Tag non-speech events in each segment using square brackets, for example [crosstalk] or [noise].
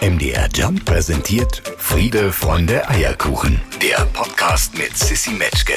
MDR Jump präsentiert Friede, Freunde, Eierkuchen. Der Podcast mit Sissy Metzke.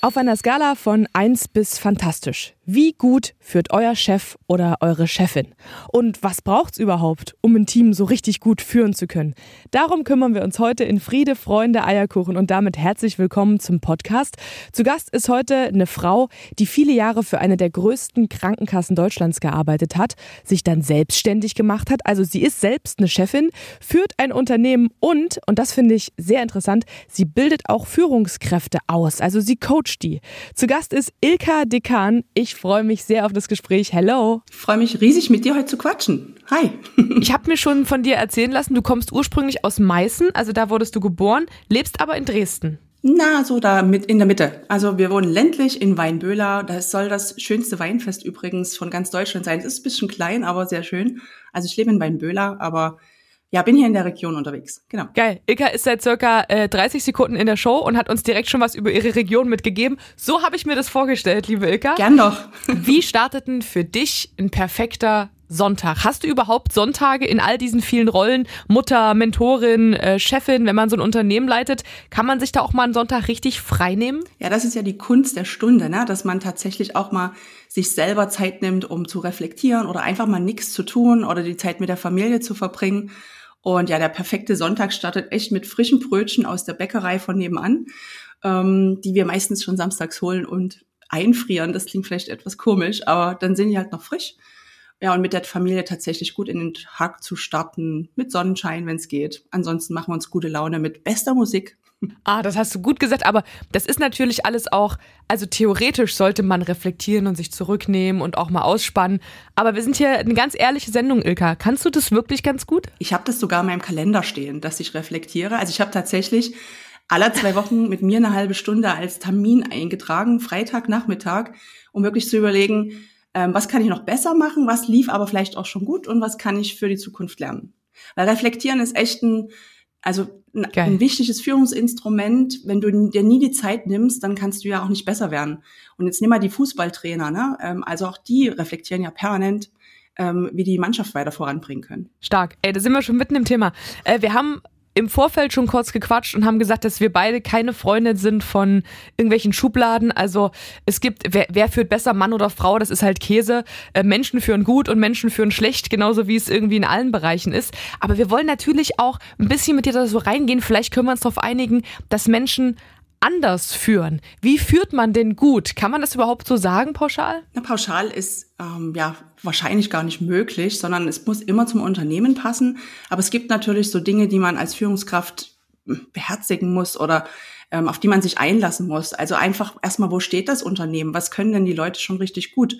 Auf einer Skala von 1 bis fantastisch. Wie gut führt euer Chef oder eure Chefin? Und was braucht's überhaupt, um ein Team so richtig gut führen zu können? Darum kümmern wir uns heute in Friede, Freunde, Eierkuchen und damit herzlich willkommen zum Podcast. Zu Gast ist heute eine Frau, die viele Jahre für eine der größten Krankenkassen Deutschlands gearbeitet hat, sich dann selbstständig gemacht hat. Also sie ist selbst eine Chefin, führt ein Unternehmen und, und das finde ich sehr interessant, sie bildet auch Führungskräfte aus. Also sie coacht die. Zu Gast ist Ilka Dekan. Ich freue mich sehr auf das Gespräch. Hello. Ich freue mich riesig, mit dir heute zu quatschen. Hi. [laughs] ich habe mir schon von dir erzählen lassen, du kommst ursprünglich aus Meißen, also da wurdest du geboren, lebst aber in Dresden. Na, so da mit in der Mitte. Also wir wohnen ländlich in Weinböhler. Das soll das schönste Weinfest übrigens von ganz Deutschland sein. Es ist ein bisschen klein, aber sehr schön. Also ich lebe in Weinböhler, aber ja, bin hier in der Region unterwegs. Genau. Geil. Ilka ist seit circa äh, 30 Sekunden in der Show und hat uns direkt schon was über ihre Region mitgegeben. So habe ich mir das vorgestellt, liebe Ilka. Gern doch. [laughs] Wie startet denn für dich ein perfekter Sonntag? Hast du überhaupt Sonntage in all diesen vielen Rollen? Mutter, Mentorin, äh, Chefin, wenn man so ein Unternehmen leitet, kann man sich da auch mal einen Sonntag richtig frei nehmen? Ja, das ist ja die Kunst der Stunde, ne? dass man tatsächlich auch mal sich selber Zeit nimmt, um zu reflektieren oder einfach mal nichts zu tun oder die Zeit mit der Familie zu verbringen. Und ja, der perfekte Sonntag startet echt mit frischen Brötchen aus der Bäckerei von nebenan, ähm, die wir meistens schon samstags holen und einfrieren. Das klingt vielleicht etwas komisch, aber dann sind die halt noch frisch. Ja, und mit der Familie tatsächlich gut in den Tag zu starten, mit Sonnenschein, wenn es geht. Ansonsten machen wir uns gute Laune mit bester Musik. Ah, das hast du gut gesagt, aber das ist natürlich alles auch, also theoretisch sollte man reflektieren und sich zurücknehmen und auch mal ausspannen. Aber wir sind hier eine ganz ehrliche Sendung, Ilka. Kannst du das wirklich ganz gut? Ich habe das sogar in meinem Kalender stehen, dass ich reflektiere. Also ich habe tatsächlich alle zwei Wochen mit mir eine halbe Stunde als Termin eingetragen, Freitagnachmittag, um wirklich zu überlegen, ähm, was kann ich noch besser machen, was lief aber vielleicht auch schon gut und was kann ich für die Zukunft lernen. Weil reflektieren ist echt ein also ein, ein, wichtiges Führungsinstrument, wenn du dir nie die Zeit nimmst, dann kannst du ja auch nicht besser werden. Und jetzt nimm mal die Fußballtrainer, ne? Ähm, also auch die reflektieren ja permanent, ähm, wie die Mannschaft weiter voranbringen können. Stark. Ey, da sind wir schon mitten im Thema. Äh, wir haben im Vorfeld schon kurz gequatscht und haben gesagt, dass wir beide keine Freunde sind von irgendwelchen Schubladen. Also es gibt, wer, wer führt besser, Mann oder Frau, das ist halt Käse. Äh, Menschen führen gut und Menschen führen schlecht, genauso wie es irgendwie in allen Bereichen ist. Aber wir wollen natürlich auch ein bisschen mit dir da so reingehen. Vielleicht können wir uns darauf einigen, dass Menschen anders führen. Wie führt man denn gut? Kann man das überhaupt so sagen, pauschal? Na, pauschal ist ähm, ja wahrscheinlich gar nicht möglich, sondern es muss immer zum Unternehmen passen. Aber es gibt natürlich so Dinge, die man als Führungskraft hm, beherzigen muss oder ähm, auf die man sich einlassen muss. Also einfach erstmal, wo steht das Unternehmen? Was können denn die Leute schon richtig gut?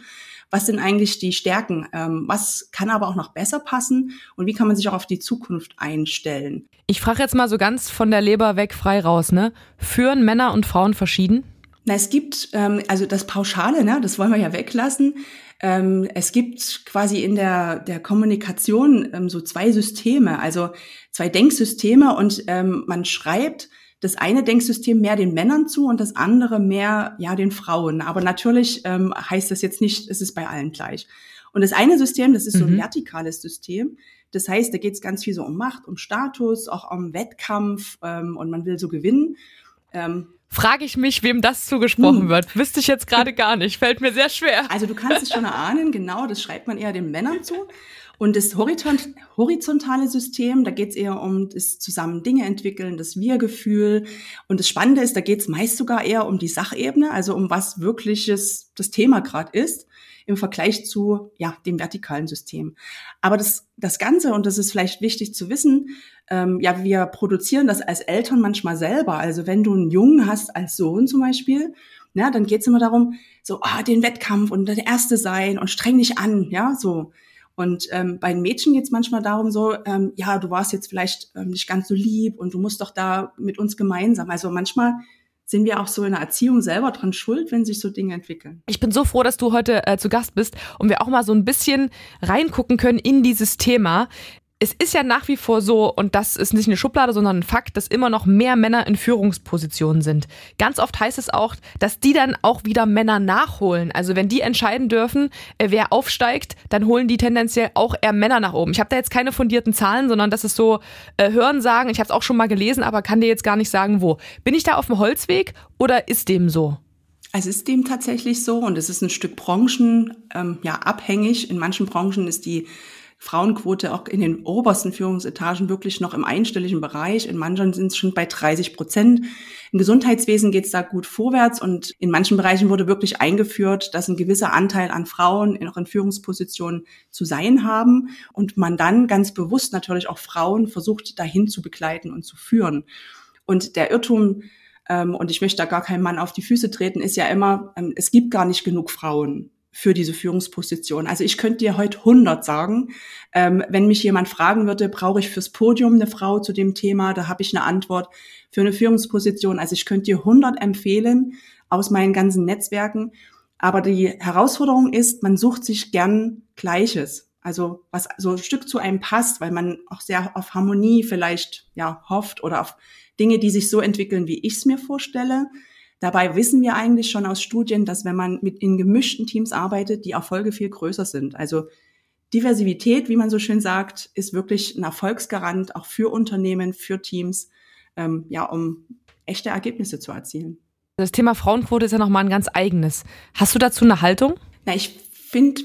Was sind eigentlich die Stärken, ähm, was kann aber auch noch besser passen und wie kann man sich auch auf die Zukunft einstellen. Ich frage jetzt mal so ganz von der Leber weg frei raus, ne? Führen Männer und Frauen verschieden? Na, es gibt, ähm, also das Pauschale, ne, das wollen wir ja weglassen. Ähm, es gibt quasi in der, der Kommunikation ähm, so zwei Systeme, also zwei Denksysteme und ähm, man schreibt das eine Denksystem mehr den Männern zu und das andere mehr ja den Frauen. Aber natürlich ähm, heißt das jetzt nicht, es ist bei allen gleich. Und das eine System, das ist so ein mhm. vertikales System. Das heißt, da geht es ganz viel so um Macht, um Status, auch um Wettkampf ähm, und man will so gewinnen. Ähm, Frage ich mich, wem das zugesprochen hm. wird. Wüsste ich jetzt gerade gar nicht. Fällt mir sehr schwer. Also du kannst es schon erahnen, genau, das schreibt man eher den Männern zu. Und das Horizont, horizontale System, da geht es eher um das zusammen Dinge entwickeln, das Wir-Gefühl. Und das Spannende ist, da geht es meist sogar eher um die Sachebene, also um was wirkliches das Thema gerade ist im Vergleich zu ja dem vertikalen System. Aber das das Ganze und das ist vielleicht wichtig zu wissen. Ähm, ja, wir produzieren das als Eltern manchmal selber. Also wenn du einen Jungen hast als Sohn zum Beispiel, ja, dann geht es immer darum, so ah, den Wettkampf und der Erste sein und streng dich an, ja, so. Und ähm, bei den Mädchen geht es manchmal darum, so, ähm, ja, du warst jetzt vielleicht ähm, nicht ganz so lieb und du musst doch da mit uns gemeinsam. Also manchmal sind wir auch so in der Erziehung selber dran schuld, wenn sich so Dinge entwickeln. Ich bin so froh, dass du heute äh, zu Gast bist und wir auch mal so ein bisschen reingucken können in dieses Thema. Es ist ja nach wie vor so, und das ist nicht eine Schublade, sondern ein Fakt, dass immer noch mehr Männer in Führungspositionen sind. Ganz oft heißt es auch, dass die dann auch wieder Männer nachholen. Also wenn die entscheiden dürfen, äh, wer aufsteigt, dann holen die tendenziell auch eher Männer nach oben. Ich habe da jetzt keine fundierten Zahlen, sondern das ist so äh, Hören sagen. Ich habe es auch schon mal gelesen, aber kann dir jetzt gar nicht sagen, wo. Bin ich da auf dem Holzweg oder ist dem so? Es ist dem tatsächlich so und es ist ein Stück Branchen ähm, ja abhängig. In manchen Branchen ist die Frauenquote auch in den obersten Führungsetagen wirklich noch im einstelligen Bereich. In manchen sind es schon bei 30 Prozent. Im Gesundheitswesen geht es da gut vorwärts und in manchen Bereichen wurde wirklich eingeführt, dass ein gewisser Anteil an Frauen noch in Führungspositionen zu sein haben und man dann ganz bewusst natürlich auch Frauen versucht, dahin zu begleiten und zu führen. Und der Irrtum, ähm, und ich möchte da gar keinem Mann auf die Füße treten, ist ja immer, ähm, es gibt gar nicht genug Frauen für diese Führungsposition. Also ich könnte dir heute 100 sagen. Ähm, wenn mich jemand fragen würde, brauche ich fürs Podium eine Frau zu dem Thema, da habe ich eine Antwort für eine Führungsposition. Also ich könnte dir 100 empfehlen aus meinen ganzen Netzwerken. Aber die Herausforderung ist, man sucht sich gern Gleiches. Also was so ein Stück zu einem passt, weil man auch sehr auf Harmonie vielleicht ja hofft oder auf Dinge, die sich so entwickeln, wie ich es mir vorstelle. Dabei wissen wir eigentlich schon aus Studien, dass wenn man mit in gemischten Teams arbeitet, die Erfolge viel größer sind. Also Diversität, wie man so schön sagt, ist wirklich ein Erfolgsgarant auch für Unternehmen, für Teams, ähm, ja, um echte Ergebnisse zu erzielen. Das Thema Frauenquote ist ja nochmal ein ganz eigenes. Hast du dazu eine Haltung? Na, ich finde,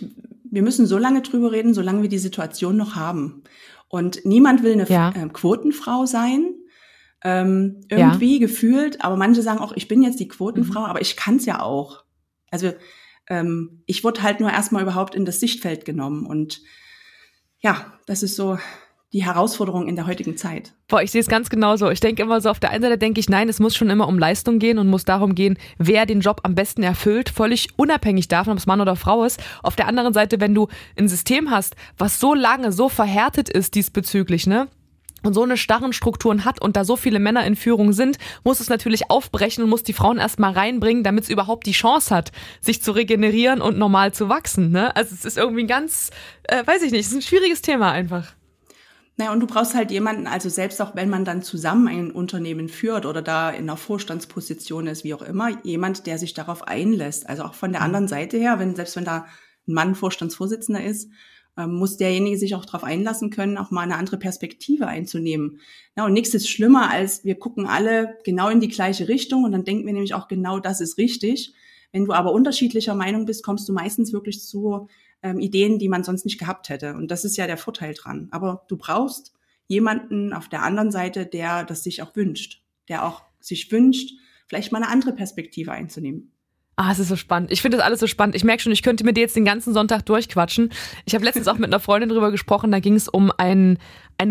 wir müssen so lange drüber reden, solange wir die Situation noch haben. Und niemand will eine ja. äh, Quotenfrau sein ähm, irgendwie ja. gefühlt. Aber manche sagen auch, ich bin jetzt die Quotenfrau, mhm. aber ich kann es ja auch. Also ähm, ich wurde halt nur erstmal überhaupt in das Sichtfeld genommen. Und ja, das ist so die Herausforderung in der heutigen Zeit. Boah, ich sehe es ganz genauso. Ich denke immer so, auf der einen Seite denke ich, nein, es muss schon immer um Leistung gehen und muss darum gehen, wer den Job am besten erfüllt, völlig unabhängig davon, ob es Mann oder Frau ist. Auf der anderen Seite, wenn du ein System hast, was so lange so verhärtet ist diesbezüglich, ne? Und so eine starren Strukturen hat und da so viele Männer in Führung sind, muss es natürlich aufbrechen und muss die Frauen erstmal reinbringen, damit es überhaupt die Chance hat, sich zu regenerieren und normal zu wachsen. Ne? Also es ist irgendwie ein ganz, äh, weiß ich nicht, es ist ein schwieriges Thema einfach. Naja, und du brauchst halt jemanden, also selbst auch wenn man dann zusammen ein Unternehmen führt oder da in einer Vorstandsposition ist, wie auch immer, jemand, der sich darauf einlässt. Also auch von der mhm. anderen Seite her, wenn, selbst wenn da ein Mann Vorstandsvorsitzender ist, ähm, muss derjenige sich auch darauf einlassen können, auch mal eine andere Perspektive einzunehmen. Ja, und nichts ist schlimmer, als wir gucken alle genau in die gleiche Richtung und dann denken wir nämlich auch genau, das ist richtig. Wenn du aber unterschiedlicher Meinung bist, kommst du meistens wirklich zu ähm, Ideen, die man sonst nicht gehabt hätte. Und das ist ja der Vorteil dran. Aber du brauchst jemanden auf der anderen Seite, der das sich auch wünscht, der auch sich wünscht, vielleicht mal eine andere Perspektive einzunehmen. Ah, es ist so spannend. Ich finde das alles so spannend. Ich merke schon, ich könnte mit dir jetzt den ganzen Sonntag durchquatschen. Ich habe letztens auch mit einer Freundin drüber gesprochen, da ging es um ein,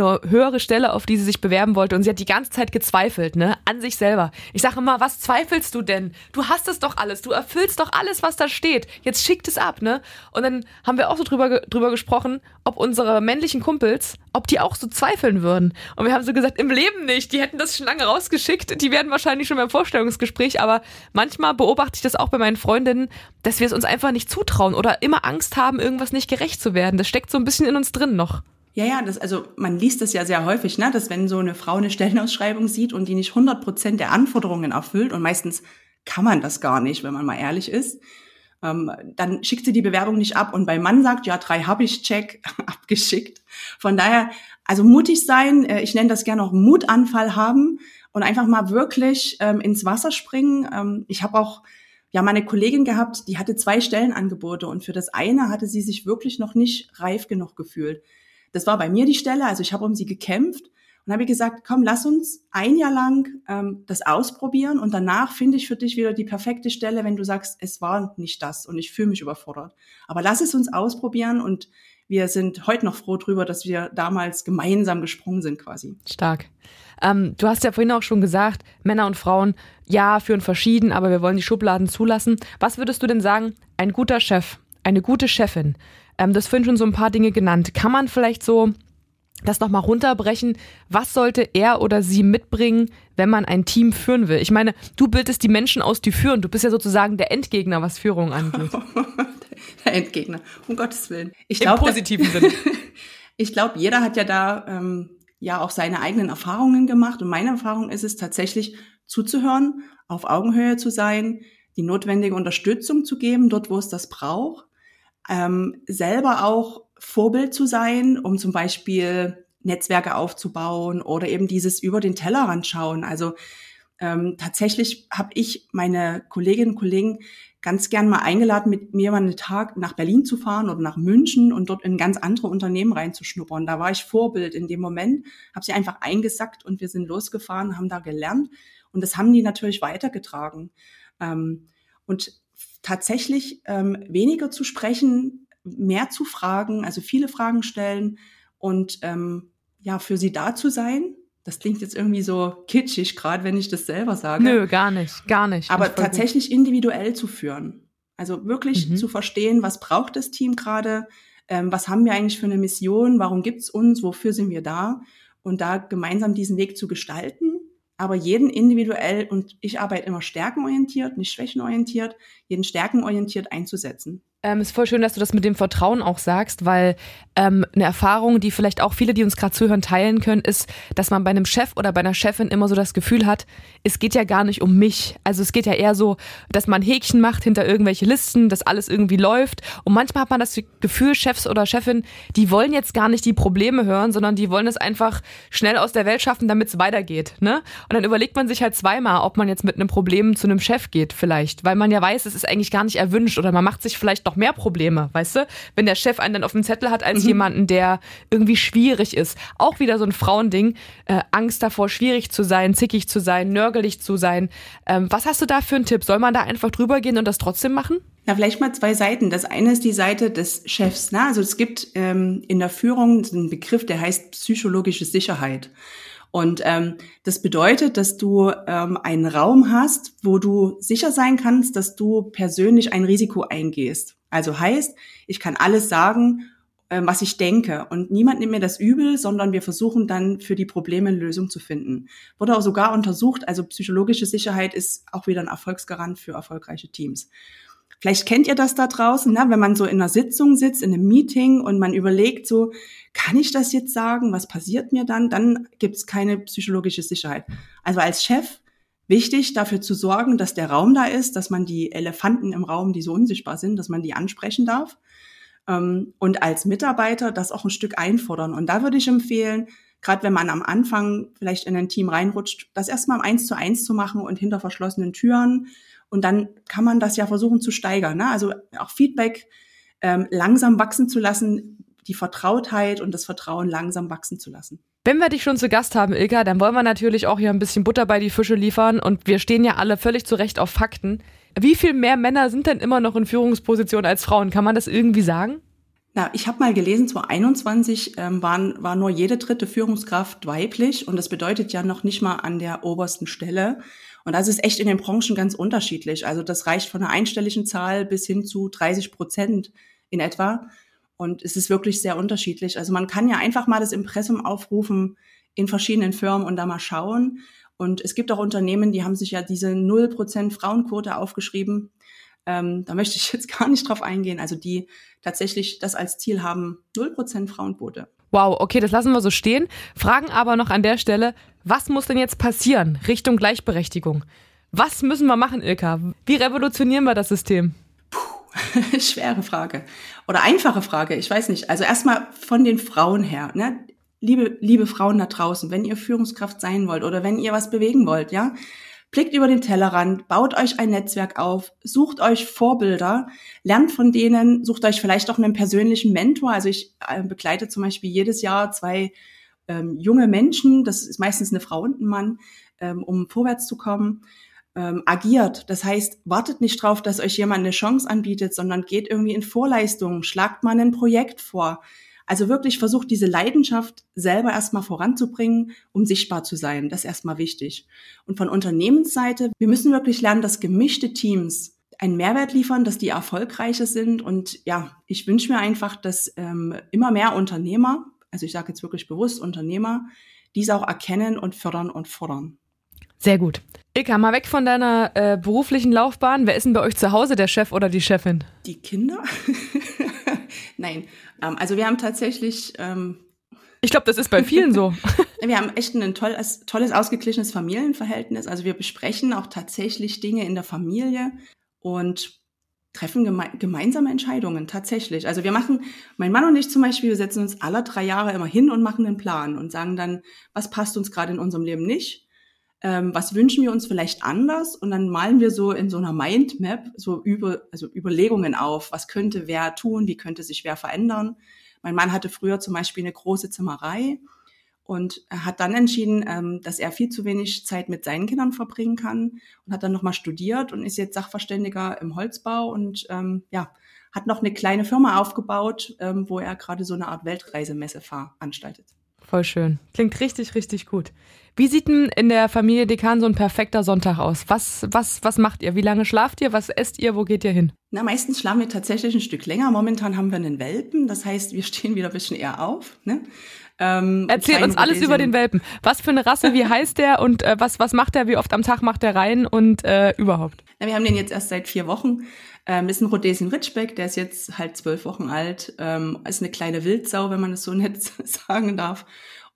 eine höhere Stelle, auf die sie sich bewerben wollte. Und sie hat die ganze Zeit gezweifelt, ne? An sich selber. Ich sage immer, was zweifelst du denn? Du hast es doch alles. Du erfüllst doch alles, was da steht. Jetzt schickt es ab, ne? Und dann haben wir auch so drüber, drüber gesprochen, ob unsere männlichen Kumpels, ob die auch so zweifeln würden. Und wir haben so gesagt, im Leben nicht. Die hätten das schon lange rausgeschickt. Die werden wahrscheinlich schon beim Vorstellungsgespräch. Aber manchmal beobachte ich das auch bei meinen Freundinnen, dass wir es uns einfach nicht zutrauen oder immer Angst haben, irgendwas nicht gerecht zu werden. Das steckt so ein bisschen in uns drin noch. Ja, ja, das, also man liest das ja sehr häufig, ne, dass wenn so eine Frau eine Stellenausschreibung sieht und die nicht 100 Prozent der Anforderungen erfüllt und meistens kann man das gar nicht, wenn man mal ehrlich ist, ähm, dann schickt sie die Bewerbung nicht ab und beim Mann sagt, ja, drei habe ich, check, [laughs] abgeschickt. Von daher, also mutig sein, äh, ich nenne das gerne auch Mutanfall haben und einfach mal wirklich ähm, ins Wasser springen. Ähm, ich habe auch ja meine Kollegin gehabt, die hatte zwei Stellenangebote und für das eine hatte sie sich wirklich noch nicht reif genug gefühlt. Das war bei mir die Stelle, also ich habe um sie gekämpft und habe gesagt, komm, lass uns ein Jahr lang ähm, das ausprobieren und danach finde ich für dich wieder die perfekte Stelle, wenn du sagst, es war nicht das und ich fühle mich überfordert. Aber lass es uns ausprobieren und wir sind heute noch froh drüber, dass wir damals gemeinsam gesprungen sind quasi. Stark. Ähm, du hast ja vorhin auch schon gesagt, Männer und Frauen, ja, führen verschieden, aber wir wollen die Schubladen zulassen. Was würdest du denn sagen, ein guter Chef, eine gute Chefin, ähm, das vorhin schon so ein paar Dinge genannt. Kann man vielleicht so das nochmal runterbrechen. Was sollte er oder sie mitbringen, wenn man ein Team führen will? Ich meine, du bildest die Menschen aus, die führen. Du bist ja sozusagen der Endgegner, was Führung angeht. [laughs] der Endgegner, um Gottes Willen. Ich Im glaub, positiven [laughs] Sinne. Ich glaube, jeder hat ja da ähm, ja auch seine eigenen Erfahrungen gemacht. Und meine Erfahrung ist es tatsächlich zuzuhören, auf Augenhöhe zu sein, die notwendige Unterstützung zu geben, dort wo es das braucht, ähm, selber auch Vorbild zu sein, um zum Beispiel Netzwerke aufzubauen oder eben dieses über den Tellerrand schauen. Also ähm, tatsächlich habe ich meine Kolleginnen und Kollegen ganz gern mal eingeladen, mit mir mal einen Tag nach Berlin zu fahren oder nach München und dort in ganz andere Unternehmen reinzuschnuppern. Da war ich Vorbild in dem Moment, habe sie einfach eingesackt und wir sind losgefahren, haben da gelernt und das haben die natürlich weitergetragen. Ähm, und tatsächlich ähm, weniger zu sprechen, mehr zu fragen, also viele Fragen stellen und ähm, ja, für sie da zu sein. Das klingt jetzt irgendwie so kitschig, gerade wenn ich das selber sage. Nö, gar nicht, gar nicht. Aber tatsächlich gut. individuell zu führen. Also wirklich mhm. zu verstehen, was braucht das Team gerade, ähm, was haben wir eigentlich für eine Mission, warum gibt's uns, wofür sind wir da und da gemeinsam diesen Weg zu gestalten aber jeden individuell und ich arbeite immer stärkenorientiert, nicht schwächenorientiert, jeden stärkenorientiert einzusetzen. Ähm, ist voll schön, dass du das mit dem Vertrauen auch sagst, weil ähm, eine Erfahrung, die vielleicht auch viele, die uns gerade zuhören, teilen können, ist, dass man bei einem Chef oder bei einer Chefin immer so das Gefühl hat, es geht ja gar nicht um mich. Also es geht ja eher so, dass man Häkchen macht hinter irgendwelche Listen, dass alles irgendwie läuft. Und manchmal hat man das Gefühl, Chefs oder Chefin, die wollen jetzt gar nicht die Probleme hören, sondern die wollen es einfach schnell aus der Welt schaffen, damit es weitergeht. Ne? Und dann überlegt man sich halt zweimal, ob man jetzt mit einem Problem zu einem Chef geht vielleicht, weil man ja weiß, es ist eigentlich gar nicht erwünscht oder man macht sich vielleicht doch noch mehr Probleme, weißt du? Wenn der Chef einen dann auf dem Zettel hat als mhm. jemanden, der irgendwie schwierig ist. Auch wieder so ein Frauending. Äh, Angst davor, schwierig zu sein, zickig zu sein, nörgelig zu sein. Ähm, was hast du da für einen Tipp? Soll man da einfach drüber gehen und das trotzdem machen? Na, vielleicht mal zwei Seiten. Das eine ist die Seite des Chefs. Ne? Also es gibt ähm, in der Führung einen Begriff, der heißt psychologische Sicherheit. Und ähm, das bedeutet, dass du ähm, einen Raum hast, wo du sicher sein kannst, dass du persönlich ein Risiko eingehst. Also heißt, ich kann alles sagen, äh, was ich denke. Und niemand nimmt mir das übel, sondern wir versuchen dann für die Probleme eine Lösung zu finden. Wurde auch sogar untersucht, also psychologische Sicherheit ist auch wieder ein Erfolgsgarant für erfolgreiche Teams. Vielleicht kennt ihr das da draußen, ne? wenn man so in einer Sitzung sitzt, in einem Meeting und man überlegt so, kann ich das jetzt sagen? Was passiert mir dann? Dann gibt es keine psychologische Sicherheit. Also als Chef wichtig, dafür zu sorgen, dass der Raum da ist, dass man die Elefanten im Raum, die so unsichtbar sind, dass man die ansprechen darf. Ähm, und als Mitarbeiter das auch ein Stück einfordern. Und da würde ich empfehlen, gerade wenn man am Anfang vielleicht in ein Team reinrutscht, das erstmal eins zu eins zu machen und hinter verschlossenen Türen und dann kann man das ja versuchen zu steigern. Ne? Also auch Feedback ähm, langsam wachsen zu lassen, die Vertrautheit und das Vertrauen langsam wachsen zu lassen. Wenn wir dich schon zu Gast haben, Ilka, dann wollen wir natürlich auch hier ein bisschen Butter bei die Fische liefern und wir stehen ja alle völlig zu Recht auf Fakten. Wie viel mehr Männer sind denn immer noch in Führungspositionen als Frauen? Kann man das irgendwie sagen? Na, ich habe mal gelesen, 2021 ähm, waren, war nur jede dritte Führungskraft weiblich und das bedeutet ja noch nicht mal an der obersten Stelle. Und das ist echt in den Branchen ganz unterschiedlich. Also das reicht von einer einstelligen Zahl bis hin zu 30 Prozent in etwa. Und es ist wirklich sehr unterschiedlich. Also man kann ja einfach mal das Impressum aufrufen in verschiedenen Firmen und da mal schauen. Und es gibt auch Unternehmen, die haben sich ja diese 0% Frauenquote aufgeschrieben. Ähm, da möchte ich jetzt [laughs] gar nicht drauf eingehen. Also die tatsächlich das als Ziel haben, 0% Frauenquote. Wow, okay, das lassen wir so stehen. Fragen aber noch an der Stelle, was muss denn jetzt passieren Richtung Gleichberechtigung? Was müssen wir machen, Ilka? Wie revolutionieren wir das System? [laughs] Schwere Frage. Oder einfache Frage, ich weiß nicht. Also erstmal von den Frauen her. Ne? Liebe, liebe Frauen da draußen, wenn ihr Führungskraft sein wollt oder wenn ihr was bewegen wollt, ja, Blickt über den Tellerrand, baut euch ein Netzwerk auf, sucht euch Vorbilder, lernt von denen, sucht euch vielleicht auch einen persönlichen Mentor. Also ich äh, begleite zum Beispiel jedes Jahr zwei ähm, junge Menschen, das ist meistens eine Frau und ein Mann, ähm, um vorwärts zu kommen. Ähm, agiert. Das heißt, wartet nicht drauf, dass euch jemand eine Chance anbietet, sondern geht irgendwie in Vorleistungen, schlagt mal ein Projekt vor, also wirklich versucht, diese Leidenschaft selber erstmal voranzubringen, um sichtbar zu sein. Das ist erstmal wichtig. Und von Unternehmensseite, wir müssen wirklich lernen, dass gemischte Teams einen Mehrwert liefern, dass die erfolgreicher sind. Und ja, ich wünsche mir einfach, dass ähm, immer mehr Unternehmer, also ich sage jetzt wirklich bewusst Unternehmer, dies auch erkennen und fördern und fordern. Sehr gut. Ilka, mal weg von deiner äh, beruflichen Laufbahn. Wer ist denn bei euch zu Hause der Chef oder die Chefin? Die Kinder. [laughs] Nein, ähm, also wir haben tatsächlich ähm, ich glaube, das ist bei vielen so. [laughs] [laughs] wir haben echt ein tolles, tolles, ausgeglichenes Familienverhältnis. Also wir besprechen auch tatsächlich Dinge in der Familie und treffen geme gemeinsame Entscheidungen, tatsächlich. Also wir machen, mein Mann und ich zum Beispiel, wir setzen uns alle drei Jahre immer hin und machen einen Plan und sagen dann, was passt uns gerade in unserem Leben nicht, ähm, was wünschen wir uns vielleicht anders? Und dann malen wir so in so einer Mindmap so über, also Überlegungen auf, was könnte wer tun, wie könnte sich wer verändern? Mein Mann hatte früher zum Beispiel eine große Zimmerei und hat dann entschieden, ähm, dass er viel zu wenig Zeit mit seinen Kindern verbringen kann und hat dann nochmal studiert und ist jetzt Sachverständiger im Holzbau und ähm, ja, hat noch eine kleine Firma aufgebaut, ähm, wo er gerade so eine Art Weltreisemesse veranstaltet. Voll schön. Klingt richtig, richtig gut. Wie sieht denn in der Familie Dekan so ein perfekter Sonntag aus? Was, was, was macht ihr? Wie lange schlaft ihr? Was esst ihr? Wo geht ihr hin? Na, meistens schlafen wir tatsächlich ein Stück länger. Momentan haben wir einen Welpen. Das heißt, wir [laughs] stehen wieder ein bisschen eher auf. Ne? Ähm, Erzähl uns alles über den Welpen. Was für eine Rasse, wie [laughs] heißt der und äh, was, was macht der, wie oft am Tag macht der rein und äh, überhaupt? Na, wir haben den jetzt erst seit vier Wochen. Ähm, ist ein Rhodesian Ridgeback, der ist jetzt halt zwölf Wochen alt. Ähm, ist eine kleine Wildsau, wenn man es so [laughs] nett sagen darf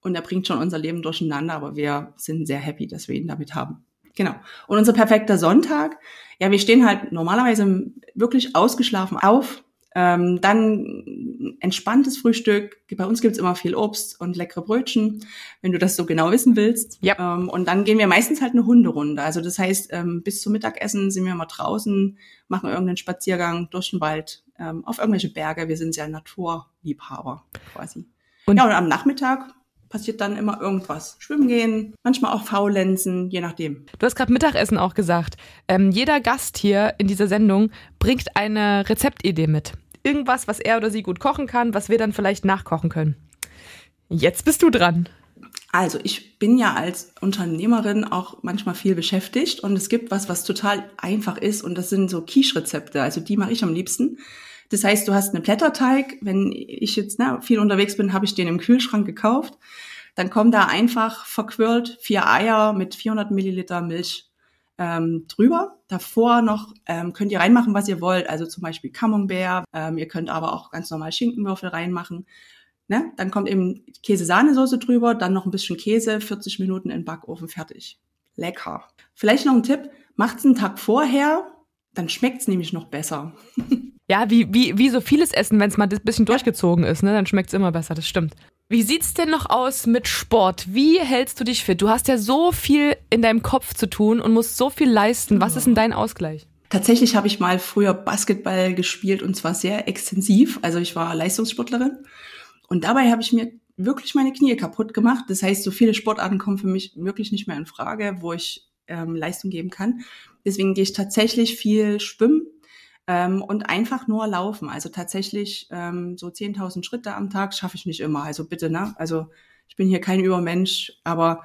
und er bringt schon unser Leben durcheinander, aber wir sind sehr happy, dass wir ihn damit haben. Genau. Und unser perfekter Sonntag, ja, wir stehen halt normalerweise wirklich ausgeschlafen auf, ähm, dann entspanntes Frühstück. Bei uns gibt's immer viel Obst und leckere Brötchen, wenn du das so genau wissen willst. Ja. Ähm, und dann gehen wir meistens halt eine Hunderunde. Also das heißt, ähm, bis zum Mittagessen sind wir immer draußen, machen irgendeinen Spaziergang durch den Wald, ähm, auf irgendwelche Berge. Wir sind sehr Naturliebhaber quasi. Und ja, und am Nachmittag passiert dann immer irgendwas. Schwimmen gehen, manchmal auch faulenzen, je nachdem. Du hast gerade Mittagessen auch gesagt. Ähm, jeder Gast hier in dieser Sendung bringt eine Rezeptidee mit. Irgendwas, was er oder sie gut kochen kann, was wir dann vielleicht nachkochen können. Jetzt bist du dran. Also ich bin ja als Unternehmerin auch manchmal viel beschäftigt und es gibt was, was total einfach ist und das sind so Quiche-Rezepte. Also die mache ich am liebsten. Das heißt, du hast einen Blätterteig. Wenn ich jetzt ne, viel unterwegs bin, habe ich den im Kühlschrank gekauft. Dann kommen da einfach verquirlt vier Eier mit 400 Milliliter Milch ähm, drüber. Davor noch ähm, könnt ihr reinmachen, was ihr wollt. Also zum Beispiel Camembert. Ähm, ihr könnt aber auch ganz normal Schinkenwürfel reinmachen. Ne? Dann kommt eben Käse-Sahnesoße drüber, dann noch ein bisschen Käse, 40 Minuten in Backofen, fertig. Lecker. Vielleicht noch ein Tipp, macht's einen Tag vorher, dann schmeckt's nämlich noch besser. [laughs] Ja, wie, wie, wie so vieles Essen, wenn es mal ein bisschen durchgezogen ist, ne, dann schmeckt es immer besser, das stimmt. Wie sieht's denn noch aus mit Sport? Wie hältst du dich fit? Du hast ja so viel in deinem Kopf zu tun und musst so viel leisten. Was ist denn dein Ausgleich? Tatsächlich habe ich mal früher Basketball gespielt und zwar sehr extensiv. Also ich war Leistungssportlerin und dabei habe ich mir wirklich meine Knie kaputt gemacht. Das heißt, so viele Sportarten kommen für mich wirklich nicht mehr in Frage, wo ich ähm, Leistung geben kann. Deswegen gehe ich tatsächlich viel schwimmen ähm, und einfach nur laufen. Also tatsächlich ähm, so 10.000 Schritte am Tag schaffe ich nicht immer. Also bitte, ne? Also ich bin hier kein Übermensch, aber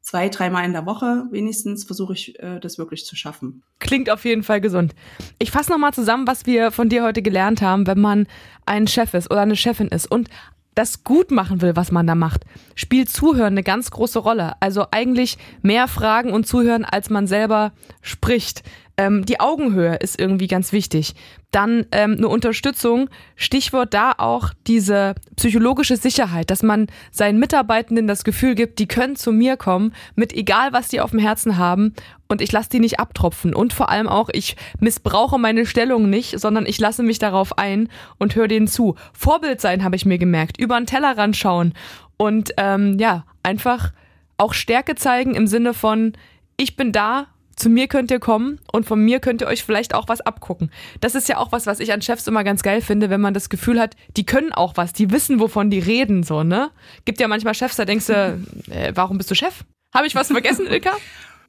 zwei, dreimal in der Woche wenigstens versuche ich äh, das wirklich zu schaffen. Klingt auf jeden Fall gesund. Ich fasse nochmal zusammen, was wir von dir heute gelernt haben, wenn man ein Chef ist oder eine Chefin ist und das gut machen will, was man da macht, spielt Zuhören eine ganz große Rolle. Also eigentlich mehr fragen und zuhören, als man selber spricht. Ähm, die Augenhöhe ist irgendwie ganz wichtig. Dann ähm, eine Unterstützung, Stichwort da auch diese psychologische Sicherheit, dass man seinen Mitarbeitenden das Gefühl gibt, die können zu mir kommen, mit egal was die auf dem Herzen haben und ich lasse die nicht abtropfen. Und vor allem auch, ich missbrauche meine Stellung nicht, sondern ich lasse mich darauf ein und höre denen zu. Vorbild sein, habe ich mir gemerkt, über den Tellerrand schauen und ähm, ja, einfach auch Stärke zeigen im Sinne von, ich bin da zu mir könnt ihr kommen und von mir könnt ihr euch vielleicht auch was abgucken. Das ist ja auch was, was ich an Chefs immer ganz geil finde, wenn man das Gefühl hat, die können auch was, die wissen, wovon die reden, so, ne? Gibt ja manchmal Chefs, da denkst du, [laughs] äh, warum bist du Chef? Habe ich was vergessen, Ilka?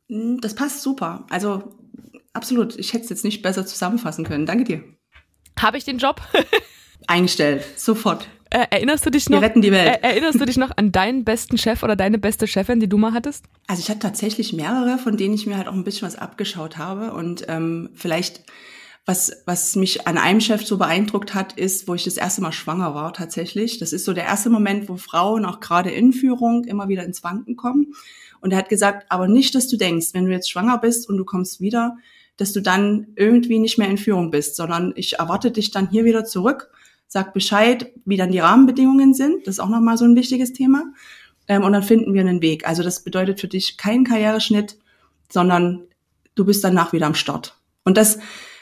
Hm, das passt super. Also absolut. Ich hätte es jetzt nicht besser zusammenfassen können. Danke dir. Habe ich den Job? [laughs] Eingestellt. Sofort. Äh, erinnerst du dich noch? Wir retten die Welt. Äh, erinnerst du dich noch an deinen besten Chef oder deine beste Chefin, die du mal hattest? Also ich hatte tatsächlich mehrere, von denen ich mir halt auch ein bisschen was abgeschaut habe und ähm, vielleicht was, was mich an einem Chef so beeindruckt hat, ist, wo ich das erste Mal schwanger war tatsächlich. Das ist so der erste Moment, wo Frauen auch gerade in Führung immer wieder ins Wanken kommen. Und er hat gesagt, aber nicht, dass du denkst, wenn du jetzt schwanger bist und du kommst wieder, dass du dann irgendwie nicht mehr in Führung bist, sondern ich erwarte dich dann hier wieder zurück sagt Bescheid, wie dann die Rahmenbedingungen sind. Das ist auch nochmal so ein wichtiges Thema. Ähm, und dann finden wir einen Weg. Also das bedeutet für dich keinen Karriereschnitt, sondern du bist danach wieder am Start. Und das,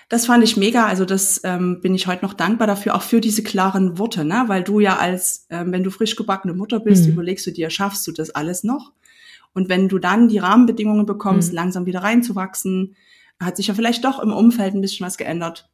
das fand ich mega. Also das ähm, bin ich heute noch dankbar dafür, auch für diese klaren Worte, ne? Weil du ja als, ähm, wenn du frisch gebackene Mutter bist, mhm. überlegst du dir, schaffst du das alles noch? Und wenn du dann die Rahmenbedingungen bekommst, mhm. langsam wieder reinzuwachsen, hat sich ja vielleicht doch im Umfeld ein bisschen was geändert,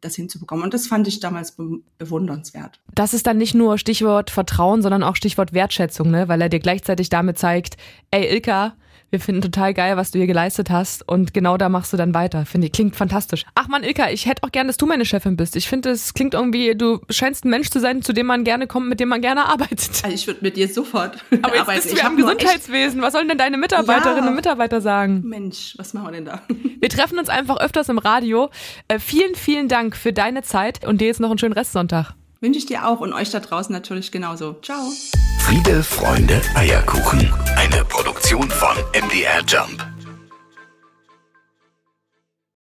das hinzubekommen. Und das fand ich damals be bewundernswert. Das ist dann nicht nur Stichwort Vertrauen, sondern auch Stichwort Wertschätzung, ne? weil er dir gleichzeitig damit zeigt, ey Ilka, wir finden total geil, was du hier geleistet hast und genau da machst du dann weiter. Finde ich, klingt fantastisch. Ach man, Ilka, ich hätte auch gern, dass du meine Chefin bist. Ich finde, es klingt irgendwie, du scheinst ein Mensch zu sein, zu dem man gerne kommt, mit dem man gerne arbeitet. Also ich würde mit dir sofort [laughs] Aber jetzt arbeiten. bist du ja im Gesundheitswesen. Was sollen denn deine Mitarbeiterinnen ja. und Mitarbeiter sagen? Mensch, was machen wir denn da? Wir treffen uns einfach öfters im Radio. Äh, vielen, vielen Dank für deine Zeit und dir jetzt noch einen schönen Restsonntag. Wünsche ich dir auch und euch da draußen natürlich genauso. Ciao. Friede, Freunde, Eierkuchen. Eine Produktion von MDR Jump.